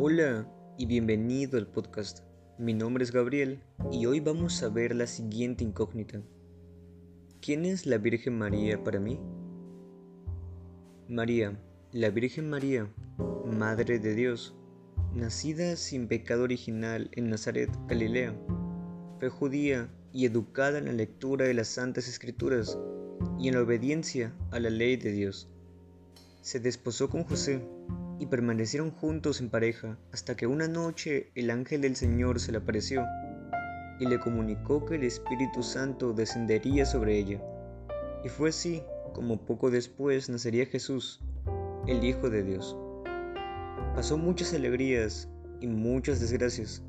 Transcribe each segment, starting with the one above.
Hola y bienvenido al podcast. Mi nombre es Gabriel y hoy vamos a ver la siguiente incógnita. ¿Quién es la Virgen María para mí? María, la Virgen María, Madre de Dios, nacida sin pecado original en Nazaret, Galilea, fue judía y educada en la lectura de las Santas Escrituras y en la obediencia a la ley de Dios. Se desposó con José y permanecieron juntos en pareja hasta que una noche el ángel del Señor se le apareció y le comunicó que el Espíritu Santo descendería sobre ella. Y fue así como poco después nacería Jesús, el Hijo de Dios. Pasó muchas alegrías y muchas desgracias,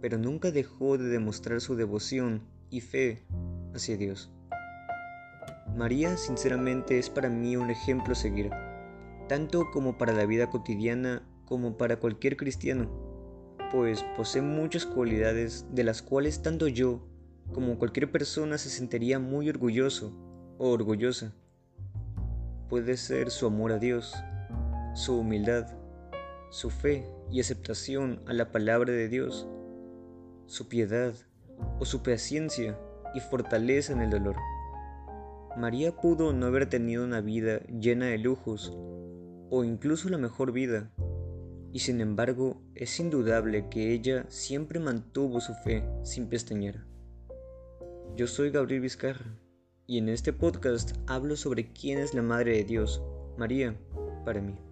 pero nunca dejó de demostrar su devoción y fe hacia Dios. María sinceramente es para mí un ejemplo a seguir tanto como para la vida cotidiana como para cualquier cristiano, pues posee muchas cualidades de las cuales tanto yo como cualquier persona se sentiría muy orgulloso o orgullosa. Puede ser su amor a Dios, su humildad, su fe y aceptación a la palabra de Dios, su piedad o su paciencia y fortaleza en el dolor. María pudo no haber tenido una vida llena de lujos o incluso la mejor vida. Y sin embargo, es indudable que ella siempre mantuvo su fe sin pestañear. Yo soy Gabriel Vizcarra y en este podcast hablo sobre quién es la Madre de Dios, María, para mí.